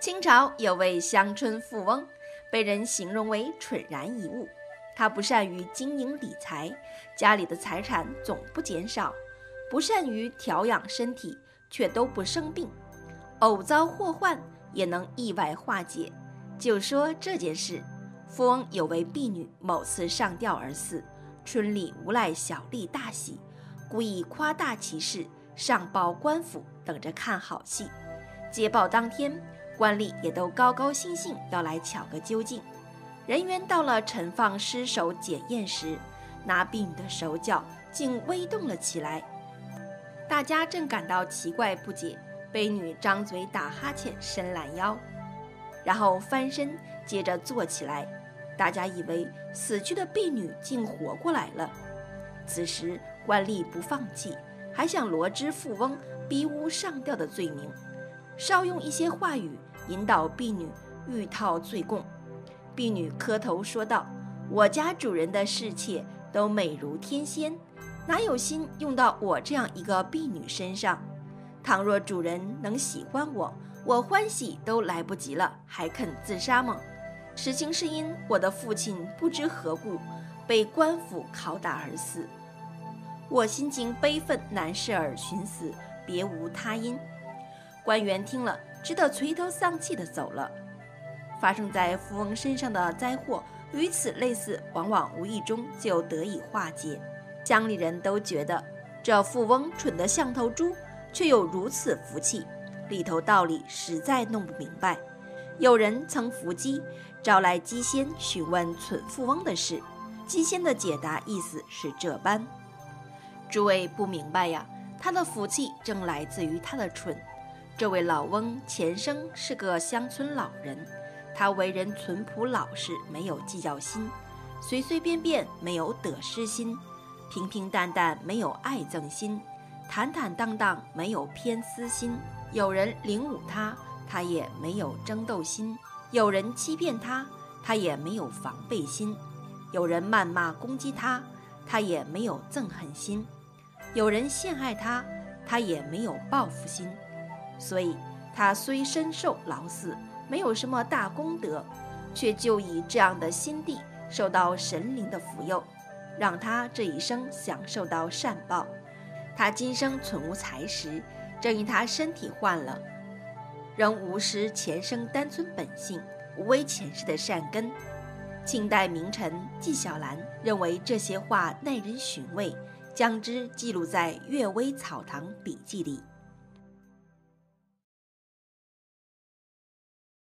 清朝有位乡村富翁，被人形容为蠢然一物。他不善于经营理财，家里的财产总不减少；不善于调养身体，却都不生病。偶遭祸患，也能意外化解。就说这件事，富翁有位婢女，某次上吊而死，村里无赖小吏大喜，故意夸大其事，上报官府，等着看好戏。接报当天，官吏也都高高兴兴要来瞧个究竟。人员到了陈放尸首检验时，那婢女的手脚竟微动了起来。大家正感到奇怪不解，婢女张嘴打哈欠，伸懒腰，然后翻身，接着坐起来。大家以为死去的婢女竟活过来了。此时官吏不放弃，还想罗织富翁逼屋上吊的罪名，稍用一些话语引导婢女欲套罪供。婢女磕头说道：“我家主人的侍妾都美如天仙，哪有心用到我这样一个婢女身上？倘若主人能喜欢我，我欢喜都来不及了，还肯自杀吗？实情是因我的父亲不知何故被官府拷打而死，我心情悲愤难释而寻死，别无他因。”官员听了，只得垂头丧气地走了。发生在富翁身上的灾祸，与此类似，往往无意中就得以化解。乡里人都觉得这富翁蠢得像头猪，却有如此福气，里头道理实在弄不明白。有人曾伏击，招来鸡仙询问蠢富翁的事，鸡仙的解答意思是这般：诸位不明白呀，他的福气正来自于他的蠢。这位老翁前生是个乡村老人。他为人淳朴老实，没有计较心；随随便便，没有得失心；平平淡淡，没有爱憎心；坦坦荡荡，没有偏私心。有人凌辱他，他也没有争斗心；有人欺骗他，他也没有防备心；有人谩骂攻击他，他也没有憎恨心；有人陷害他，他也没有报复心。所以，他虽身受劳死。没有什么大功德，却就以这样的心地受到神灵的福佑，让他这一生享受到善报。他今生存无财时，正因他身体换了，仍无失前生单纯本性，无违前世的善根。清代名臣纪晓岚认为这些话耐人寻味，将之记录在《阅微草堂笔记》里。